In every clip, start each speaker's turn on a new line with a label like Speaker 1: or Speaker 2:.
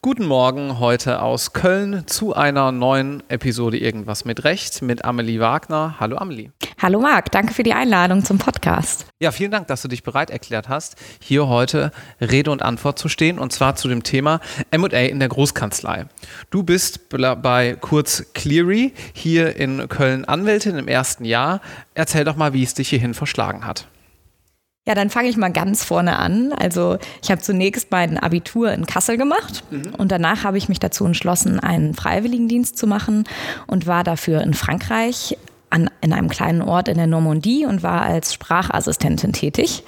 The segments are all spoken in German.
Speaker 1: Guten Morgen heute aus Köln zu einer neuen Episode Irgendwas mit Recht mit Amelie Wagner. Hallo Amelie.
Speaker 2: Hallo Marc, danke für die Einladung zum Podcast.
Speaker 1: Ja, vielen Dank, dass du dich bereit erklärt hast, hier heute Rede und Antwort zu stehen und zwar zu dem Thema MA in der Großkanzlei. Du bist bei Kurz Cleary hier in Köln Anwältin im ersten Jahr. Erzähl doch mal, wie es dich hierhin verschlagen hat.
Speaker 2: Ja, dann fange ich mal ganz vorne an. Also ich habe zunächst mein Abitur in Kassel gemacht mhm. und danach habe ich mich dazu entschlossen, einen Freiwilligendienst zu machen und war dafür in Frankreich an, in einem kleinen Ort in der Normandie und war als Sprachassistentin tätig.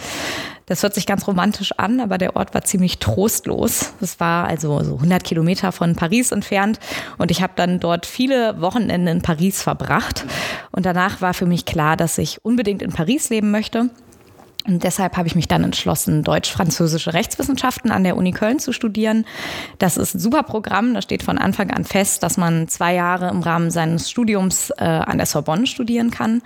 Speaker 2: Das hört sich ganz romantisch an, aber der Ort war ziemlich trostlos. Es war also so 100 Kilometer von Paris entfernt und ich habe dann dort viele Wochenende in Paris verbracht. Und danach war für mich klar, dass ich unbedingt in Paris leben möchte. Und deshalb habe ich mich dann entschlossen, deutsch-französische Rechtswissenschaften an der Uni Köln zu studieren. Das ist ein super Programm. Da steht von Anfang an fest, dass man zwei Jahre im Rahmen seines Studiums äh, an der Sorbonne studieren kann.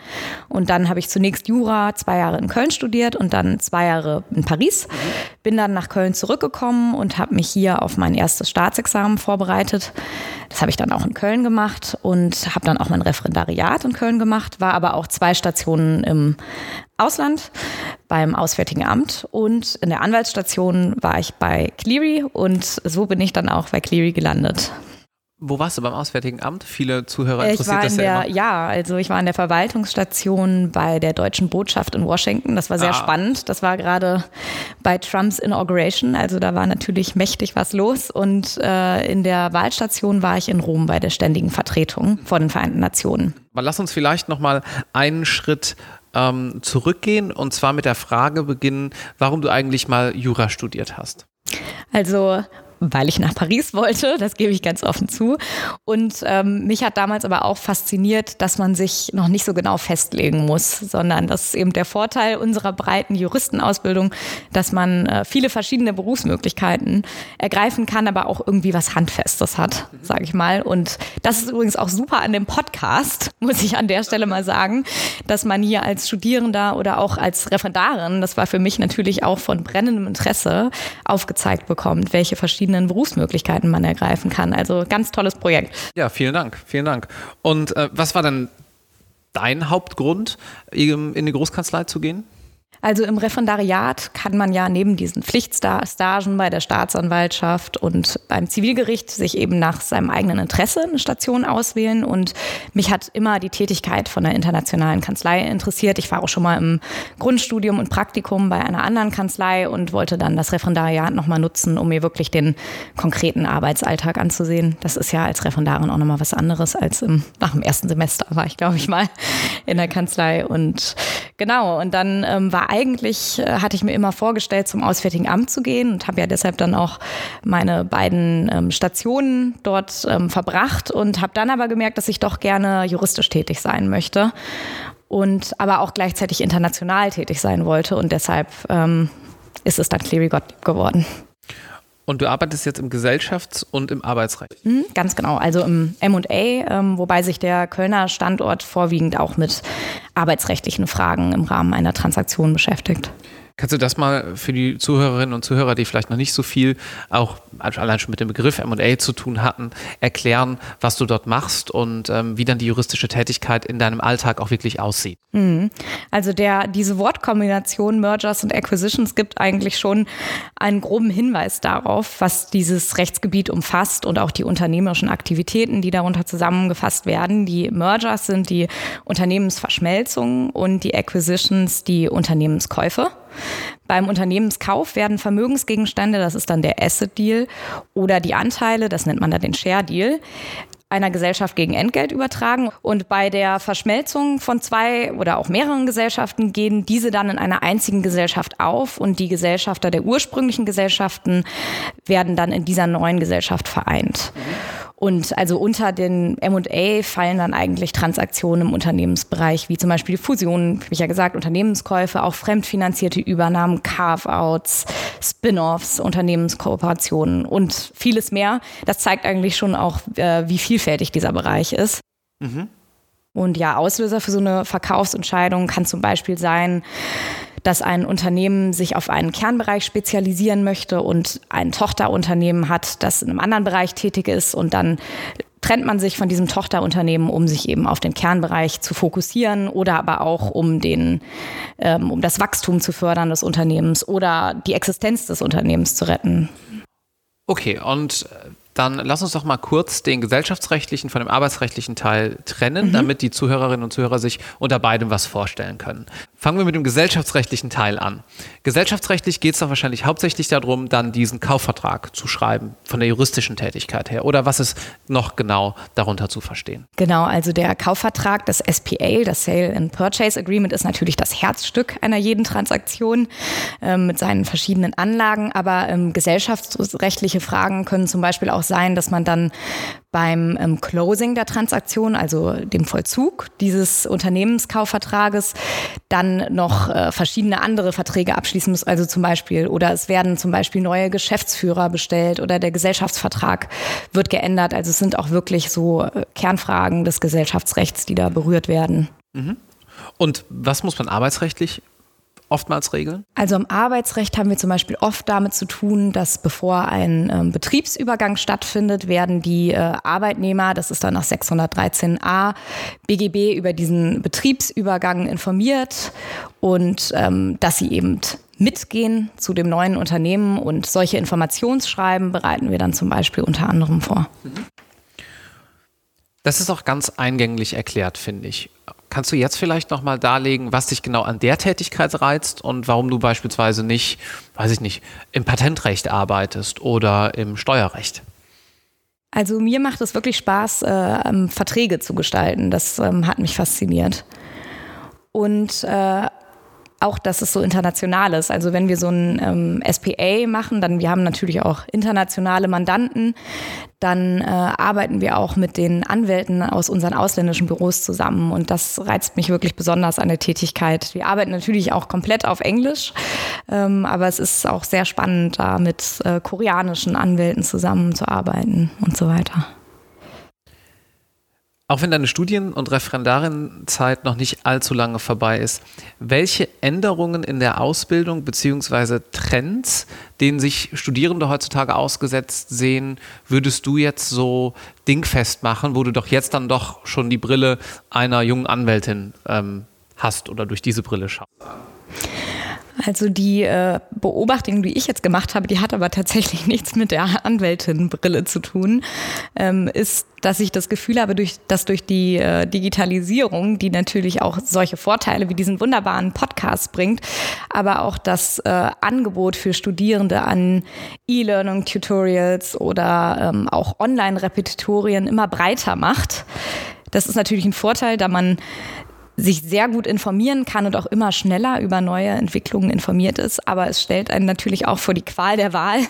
Speaker 2: Und dann habe ich zunächst Jura zwei Jahre in Köln studiert und dann zwei Jahre in Paris. Bin dann nach Köln zurückgekommen und habe mich hier auf mein erstes Staatsexamen vorbereitet. Das habe ich dann auch in Köln gemacht und habe dann auch mein Referendariat in Köln gemacht, war aber auch zwei Stationen im Ausland beim Auswärtigen Amt und in der Anwaltsstation war ich bei Cleary und so bin ich dann auch bei Cleary gelandet.
Speaker 1: Wo warst du beim Auswärtigen Amt? Viele Zuhörer interessiert
Speaker 2: ich war
Speaker 1: das
Speaker 2: in
Speaker 1: ja
Speaker 2: der,
Speaker 1: immer.
Speaker 2: Ja, also ich war in der Verwaltungsstation bei der deutschen Botschaft in Washington. Das war sehr
Speaker 1: Ah.
Speaker 2: spannend. Das war gerade bei Trumps Inauguration. Also da war natürlich mächtig was los. Und äh, in der Wahlstation war ich in Rom bei der ständigen Vertretung von den Vereinten Nationen.
Speaker 1: Aber lass uns vielleicht noch mal einen Schritt ähm, zurückgehen und zwar mit der Frage beginnen, warum du eigentlich mal Jura studiert hast.
Speaker 2: Also weil ich nach Paris wollte, das gebe ich ganz offen zu. Und ähm, mich hat damals aber auch fasziniert, dass man sich noch nicht so genau festlegen muss, sondern das ist eben der Vorteil unserer breiten Juristenausbildung, dass man äh, viele verschiedene Berufsmöglichkeiten ergreifen kann, aber auch irgendwie was Handfestes hat, sage ich mal. Und das ist übrigens auch super an dem Podcast, muss ich an der Stelle mal sagen, dass man hier als Studierender oder auch als Referendarin, das war für mich natürlich auch von brennendem Interesse, aufgezeigt bekommt, welche verschiedenen Berufsmöglichkeiten man ergreifen kann. Also ganz tolles Projekt.
Speaker 1: Ja, vielen Dank, vielen Dank. Und äh, was war denn dein Hauptgrund, in die Großkanzlei zu gehen?
Speaker 2: Also im Referendariat kann man ja neben diesen Pflichtstagen bei der Staatsanwaltschaft und beim Zivilgericht sich eben nach seinem eigenen Interesse eine Station auswählen. Und mich hat immer die Tätigkeit von der internationalen Kanzlei interessiert. Ich war auch schon mal im Grundstudium und Praktikum bei einer anderen Kanzlei und wollte dann das Referendariat nochmal nutzen, um mir wirklich den konkreten Arbeitsalltag anzusehen. Das ist ja als Referendarin auch nochmal was anderes als im, nach dem ersten Semester war ich, glaube ich, mal in der Kanzlei. Und genau, und dann ähm, war eigentlich, äh, hatte ich mir immer vorgestellt, zum Auswärtigen Amt zu gehen und habe ja deshalb dann auch meine beiden ähm, Stationen dort ähm, verbracht und habe dann aber gemerkt, dass ich doch gerne juristisch tätig sein möchte und aber auch gleichzeitig international tätig sein wollte und deshalb ähm, ist es dann Cleary Gottlieb geworden.
Speaker 1: Und du arbeitest jetzt im Gesellschafts- und im Arbeitsrecht.
Speaker 2: Mhm, ganz genau, also im M&A, ähm, wobei sich der Kölner Standort vorwiegend auch mit arbeitsrechtlichen Fragen im Rahmen einer Transaktion beschäftigt.
Speaker 1: Kannst du das mal für die Zuhörerinnen und Zuhörer, die vielleicht noch nicht so viel auch allein schon mit dem Begriff M&A zu tun hatten, erklären, was du dort machst und ähm, wie dann die juristische Tätigkeit in deinem Alltag auch wirklich aussieht?
Speaker 2: Mhm. Also der, diese Wortkombination Mergers und Acquisitions gibt eigentlich schon einen groben Hinweis darauf, was dieses Rechtsgebiet umfasst und auch die unternehmerischen Aktivitäten, die darunter zusammengefasst werden. Die Mergers sind die Unternehmensverschmelzungen und die Acquisitions die Unternehmenskäufe. Beim Unternehmenskauf werden Vermögensgegenstände, das ist dann der Asset Deal, oder die Anteile, das nennt man dann den Share Deal, einer Gesellschaft gegen Entgelt übertragen. Und bei der Verschmelzung von zwei oder auch mehreren Gesellschaften gehen diese dann in einer einzigen Gesellschaft auf und die Gesellschafter der ursprünglichen Gesellschaften werden dann in dieser neuen Gesellschaft vereint. Und also unter den M&A fallen dann eigentlich Transaktionen im Unternehmensbereich, wie zum Beispiel Fusionen, wie ich ja gesagt, Unternehmenskäufe, auch fremdfinanzierte Übernahmen, Carve-outs, Spin-offs, Unternehmenskooperationen und vieles mehr. Das zeigt eigentlich schon auch, äh, wie vielfältig dieser Bereich ist. Und ja, Auslöser für so eine Verkaufsentscheidung kann zum Beispiel sein, dass ein Unternehmen sich auf einen Kernbereich spezialisieren möchte und ein Tochterunternehmen hat, das in einem anderen Bereich tätig ist und dann trennt man sich von diesem Tochterunternehmen, um sich eben auf den Kernbereich zu fokussieren oder aber auch um den, ähm, um das Wachstum zu fördern des Unternehmens oder die Existenz des Unternehmens zu retten.
Speaker 1: Okay, und dann lass uns doch mal kurz den gesellschaftsrechtlichen von dem arbeitsrechtlichen Teil trennen, mhm. damit die Zuhörerinnen und Zuhörer sich unter beidem was vorstellen können. Fangen wir mit dem gesellschaftsrechtlichen Teil an. Gesellschaftsrechtlich geht es doch wahrscheinlich hauptsächlich darum, dann diesen Kaufvertrag zu schreiben, von der juristischen Tätigkeit her. Oder was ist noch genau darunter zu verstehen?
Speaker 2: Genau, also der Kaufvertrag, das SPA, das Sale and Purchase Agreement, ist natürlich das Herzstück einer jeden Transaktion äh, mit seinen verschiedenen Anlagen. Aber ähm, gesellschaftsrechtliche Fragen können zum Beispiel auch sein, dass man dann beim ähm, Closing der Transaktion, also dem Vollzug dieses Unternehmenskaufvertrages, dann noch äh, verschiedene andere Verträge abschließen muss. Also zum Beispiel, oder es werden zum Beispiel neue Geschäftsführer bestellt oder der Gesellschaftsvertrag wird geändert. Also es sind auch wirklich so äh, Kernfragen des Gesellschaftsrechts, die da berührt werden.
Speaker 1: Mhm. Und was muss man arbeitsrechtlich oftmals regeln?
Speaker 2: Also im Arbeitsrecht haben wir zum Beispiel oft damit zu tun, dass bevor ein ähm, Betriebsübergang stattfindet, werden die äh, Arbeitnehmer, das ist dann nach 613a BGB, über diesen Betriebsübergang informiert und ähm, dass sie eben mitgehen zu dem neuen Unternehmen und solche Informationsschreiben bereiten wir dann zum Beispiel unter anderem vor.
Speaker 1: Das ist auch ganz eingänglich erklärt, finde ich. Kannst du jetzt vielleicht nochmal darlegen, was dich genau an der Tätigkeit reizt und warum du beispielsweise nicht, weiß ich nicht, im Patentrecht arbeitest oder im Steuerrecht?
Speaker 2: Also mir macht es wirklich Spaß, äh, ähm, Verträge zu gestalten. Das ähm, hat mich fasziniert. Und äh, auch, dass es so international ist. Also wenn wir so ein ähm, SPA machen, dann wir haben natürlich auch internationale Mandanten, dann äh, arbeiten wir auch mit den Anwälten aus unseren ausländischen Büros zusammen und das reizt mich wirklich besonders an der Tätigkeit. Wir arbeiten natürlich auch komplett auf Englisch, ähm, aber es ist auch sehr spannend, da mit äh, koreanischen Anwälten zusammenzuarbeiten und so weiter.
Speaker 1: Auch wenn deine Studien- und Referendarienzeit noch nicht allzu lange vorbei ist, welche Änderungen in der Ausbildung bzw. Trends, denen sich Studierende heutzutage ausgesetzt sehen, würdest du jetzt so dingfest machen, wo du doch jetzt dann doch schon die Brille einer jungen Anwältin ähm, hast oder durch diese Brille schaust?
Speaker 2: Also die äh, Beobachtung, die ich jetzt gemacht habe, die hat aber tatsächlich nichts mit der Anwältinbrille zu tun, ähm, ist, dass ich das Gefühl habe, durch, dass durch die äh, Digitalisierung, die natürlich auch solche Vorteile wie diesen wunderbaren Podcast bringt, aber auch das äh, Angebot für Studierende an E-Learning-Tutorials oder ähm, auch Online-Repetitorien immer breiter macht. Das ist natürlich ein Vorteil, da man sich sehr gut informieren kann und auch immer schneller über neue Entwicklungen informiert ist. Aber es stellt einen natürlich auch vor die Qual der Wahl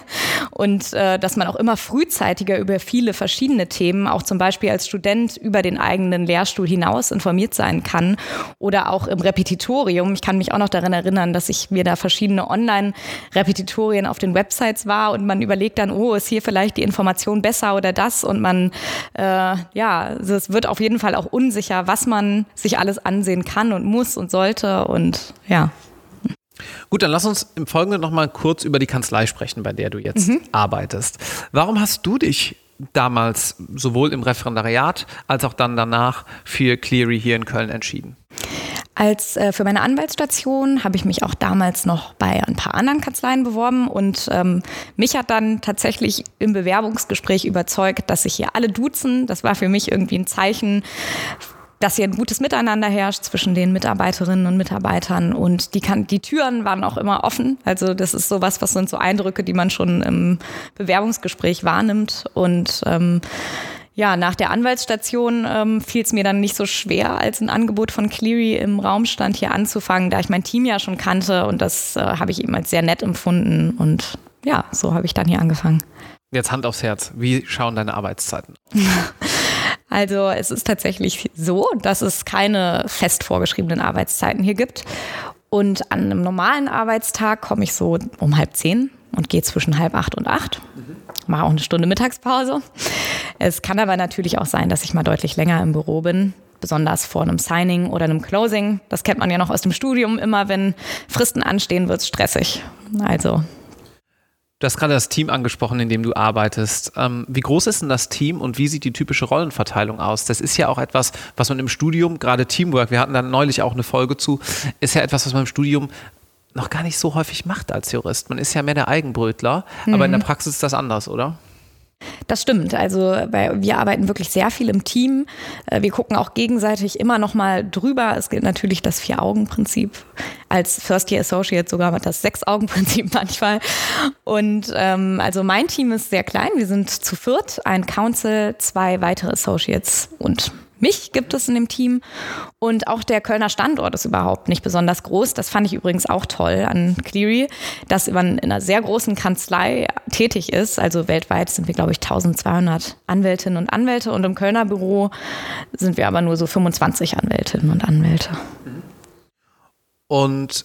Speaker 2: und äh, dass man auch immer frühzeitiger über viele verschiedene Themen, auch zum Beispiel als Student über den eigenen Lehrstuhl hinaus informiert sein kann oder auch im Repetitorium. Ich kann mich auch noch daran erinnern, dass ich mir da verschiedene Online-Repetitorien auf den Websites war und man überlegt dann, oh, ist hier vielleicht die Information besser oder das und man, äh, ja, es wird auf jeden Fall auch unsicher, was man sich alles an ansehen kann und muss und sollte und ja.
Speaker 1: Gut, dann lass uns im Folgenden nochmal kurz über die Kanzlei sprechen, bei der du jetzt mhm. arbeitest. Warum hast du dich damals sowohl im Referendariat als auch dann danach für Cleary hier in Köln entschieden?
Speaker 2: Als äh, für meine Anwaltsstation habe ich mich auch damals noch bei ein paar anderen Kanzleien beworben und ähm, mich hat dann tatsächlich im Bewerbungsgespräch überzeugt, dass sich hier alle duzen. Das war für mich irgendwie ein Zeichen dass hier ein gutes Miteinander herrscht zwischen den Mitarbeiterinnen und Mitarbeitern und die, kann, die Türen waren auch immer offen. Also das ist sowas, was sind so Eindrücke, die man schon im Bewerbungsgespräch wahrnimmt und ähm, ja, nach der Anwaltsstation ähm, fiel es mir dann nicht so schwer, als ein Angebot von Cleary im Raum stand, hier anzufangen, da ich mein Team ja schon kannte und das äh, habe ich eben als sehr nett empfunden und ja, so habe ich dann hier angefangen.
Speaker 1: Jetzt Hand aufs Herz, wie schauen deine Arbeitszeiten?
Speaker 2: Also es ist tatsächlich so, dass es keine fest vorgeschriebenen Arbeitszeiten hier gibt. Und an einem normalen Arbeitstag komme ich so um halb zehn und gehe zwischen halb acht und acht. Mache auch eine Stunde Mittagspause. Es kann aber natürlich auch sein, dass ich mal deutlich länger im Büro bin. besonders vor einem Signing oder einem Closing. Das kennt man ja noch aus dem Studium. Immer wenn Fristen anstehen, wird es stressig. Also
Speaker 1: Du hast gerade das Team angesprochen, in dem du arbeitest. Ähm, wie groß ist denn das Team und wie sieht die typische Rollenverteilung aus? Das ist ja auch etwas, was man im Studium, gerade Teamwork, wir hatten da neulich auch eine Folge zu, ist ja etwas, was man im Studium noch gar nicht so häufig macht als Jurist. Man ist ja mehr der Eigenbrötler, mhm. aber in der mhm. Praxis ist das anders, oder?
Speaker 2: Das stimmt. Also wir arbeiten wirklich sehr viel im Team. Äh, wir gucken auch gegenseitig immer noch mal drüber. Es gilt natürlich das Vier-Augen-Prinzip. Als First-Year Associate sogar das Sechs-Augen-Prinzip manchmal. Und ähm, also mein Team ist sehr klein. Wir sind zu viert, ein Council, zwei weitere Associates und mich gibt es in dem Team und auch der Kölner Standort ist überhaupt nicht besonders groß. Das fand ich übrigens auch toll an Cleary, dass man in einer sehr großen Kanzlei tätig ist. Also weltweit sind wir, glaube ich, 1200 Anwältinnen und Anwälte und im Kölner Büro sind wir aber nur so 25 Anwältinnen und Anwälte.
Speaker 1: Und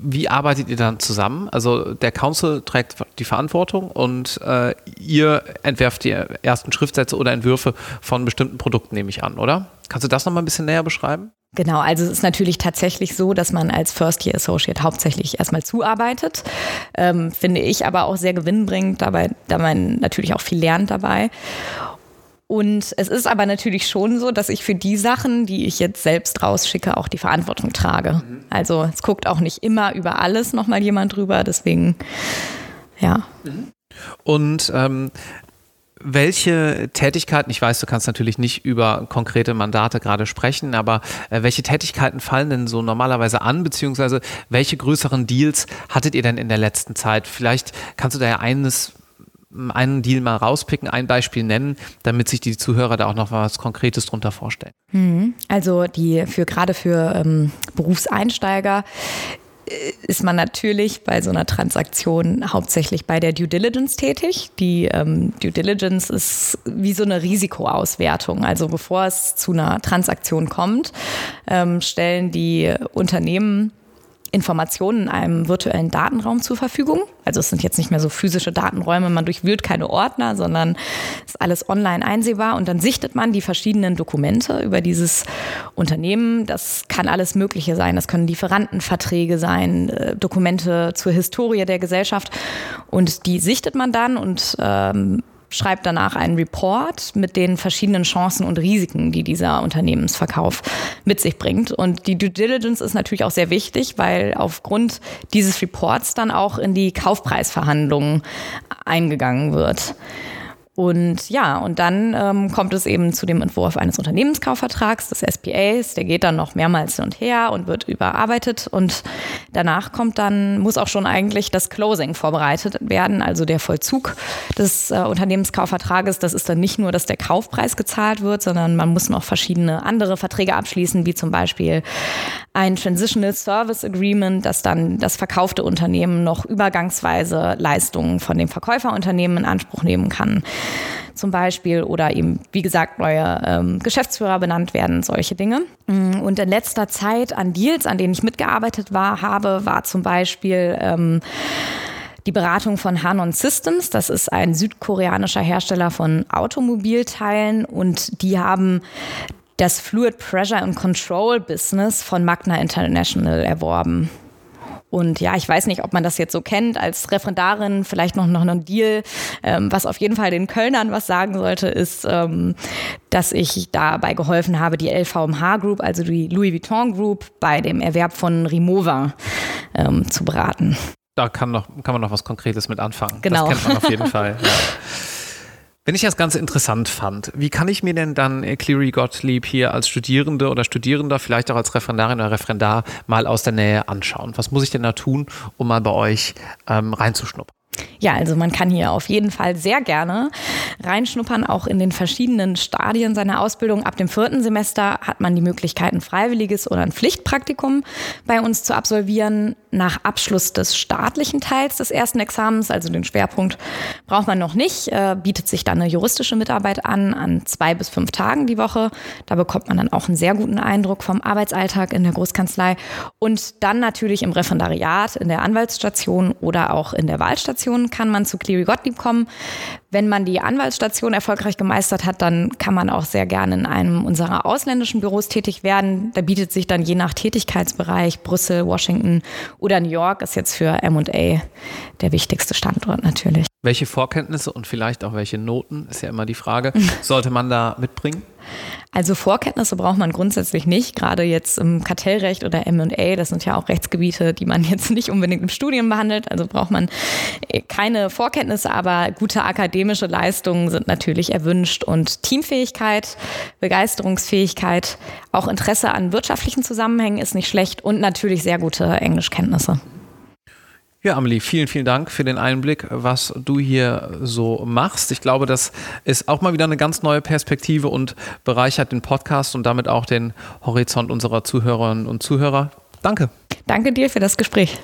Speaker 1: wie arbeitet ihr dann zusammen? Also der Council trägt die Verantwortung und äh, ihr entwerft die ersten Schriftsätze oder Entwürfe von bestimmten Produkten, nehme ich an, oder? Kannst du das nochmal ein bisschen näher beschreiben?
Speaker 2: Genau, also es ist natürlich tatsächlich so, dass man als First Year Associate hauptsächlich erstmal zuarbeitet. Ähm, finde ich aber auch sehr gewinnbringend, dabei, da man natürlich auch viel lernt dabei. Und es ist aber natürlich schon so, dass ich für die Sachen, die ich jetzt selbst rausschicke, auch die Verantwortung trage. Mhm. Also es guckt auch nicht immer über alles nochmal jemand drüber, deswegen ja.
Speaker 1: Mhm. Und ähm, welche Tätigkeiten, ich weiß, du kannst natürlich nicht über konkrete Mandate gerade sprechen, aber äh, welche Tätigkeiten fallen denn so normalerweise an, beziehungsweise welche größeren Deals hattet ihr denn in der letzten Zeit? Vielleicht kannst du da ja eines einen Deal mal rauspicken, ein Beispiel nennen, damit sich die Zuhörer da auch noch was Konkretes drunter vorstellen.
Speaker 2: Mhm. Also die für gerade für ähm, Berufseinsteiger äh, ist man natürlich bei so einer Transaktion hauptsächlich bei der Due Diligence tätig. Die ähm, Due Diligence ist wie so eine Risikoauswertung. Also bevor es zu einer Transaktion kommt, ähm, stellen die Unternehmen Informationen in einem virtuellen Datenraum zur Verfügung. Also es sind jetzt nicht mehr so physische Datenräume, man durchwühlt keine Ordner, sondern ist alles online einsehbar und dann sichtet man die verschiedenen Dokumente über dieses Unternehmen. Das kann alles Mögliche sein. Das können Lieferantenverträge sein, äh, Dokumente zur Historie der Gesellschaft und die sichtet man dann und ähm, schreibt danach einen Report mit den verschiedenen Chancen und Risiken, die dieser Unternehmensverkauf mit sich bringt. Und die Due Diligence ist natürlich auch sehr wichtig, weil aufgrund dieses Reports dann auch in die Kaufpreisverhandlungen eingegangen wird. Und ja, und dann ähm, kommt es eben zu dem Entwurf eines Unternehmenskaufvertrags, des SPAs. Der geht dann noch mehrmals hin und her und wird überarbeitet. Und danach kommt dann, muss auch schon eigentlich das Closing vorbereitet werden, also der Vollzug des äh, Unternehmenskaufvertrages. Das ist dann nicht nur, dass der Kaufpreis gezahlt wird, sondern man muss noch verschiedene andere Verträge abschließen, wie zum Beispiel ein Transitional Service Agreement, das dann das verkaufte Unternehmen noch übergangsweise Leistungen von dem Verkäuferunternehmen in Anspruch nehmen kann zum Beispiel oder eben, wie gesagt, neue ähm, Geschäftsführer benannt werden, solche Dinge. Mm, und in letzter Zeit an Deals, an denen ich mitgearbeitet war, habe, war zum Beispiel ähm, die Beratung von Hanon Systems. Das ist ein südkoreanischer Hersteller von Automobilteilen und die haben das Fluid Pressure and Control Business von Magna International erworben. Und ja, ich weiß nicht, ob man das jetzt so kennt als Referendarin, vielleicht noch, noch ein Deal. Ähm, was auf jeden Fall den Kölnern was sagen sollte, ist, ähm, dass ich dabei geholfen habe, die LVMH Group, also die Louis Vuitton Group, bei dem Erwerb von Rimowa ähm, zu beraten.
Speaker 1: Da kann, noch, kann man noch was Konkretes mit anfangen.
Speaker 2: Genau.
Speaker 1: Das kennt man auf jeden Fall. Ja. Wenn ich das Ganze interessant fand, wie kann ich mir denn dann Cleary Gottlieb hier als Studierende oder Studierender, vielleicht auch als Referendarin oder Referendar mal aus der Nähe anschauen? Was muss ich denn da tun, um mal bei euch ähm, reinzuschnuppern?
Speaker 2: Ja, also man kann hier auf jeden Fall sehr gerne reinschnuppern, auch in den verschiedenen Stadien seiner Ausbildung. Ab dem vierten Semester hat man die Möglichkeit, ein freiwilliges oder ein Pflichtpraktikum bei uns zu absolvieren. Nach Abschluss des staatlichen Teils des ersten Examens, also den Schwerpunkt, braucht man noch nicht, äh, bietet sich dann eine juristische Mitarbeit an, an zwei bis fünf Tagen die Woche. Da bekommt man dann auch einen sehr guten Eindruck vom Arbeitsalltag in der Großkanzlei und dann natürlich im Referendariat, in der Anwaltsstation oder auch in der Wahlstation kann man zu Cleary Gottlieb kommen. Wenn man die Anwaltsstation erfolgreich gemeistert hat, dann kann man auch sehr gerne in einem unserer ausländischen Büros tätig werden. Da bietet sich dann je nach Tätigkeitsbereich Brüssel, Washington oder New York ist jetzt für M&A der wichtigste Standort natürlich.
Speaker 1: Welche Vorkenntnisse und vielleicht auch welche Noten, ist ja immer die Frage, sollte man da mitbringen?
Speaker 2: Also Vorkenntnisse braucht man grundsätzlich nicht, gerade jetzt im Kartellrecht oder M&A, das sind ja auch Rechtsgebiete, die man jetzt nicht unbedingt im Studium behandelt, also braucht man äh, keine Vorkenntnisse, aber gute akademische Leistungen sind natürlich erwünscht und Teamfähigkeit, Begeisterungsfähigkeit, auch Interesse an wirtschaftlichen Zusammenhängen ist nicht schlecht und natürlich sehr gute Englischkenntnisse.
Speaker 1: Ja, Amelie, vielen, vielen Dank für den Einblick, was du hier so machst. Ich glaube, das ist auch mal wieder eine ganz neue Perspektive und bereichert den Podcast und damit auch den Horizont unserer Zuhörerinnen und Zuhörer. Danke.
Speaker 2: Danke dir für das Gespräch.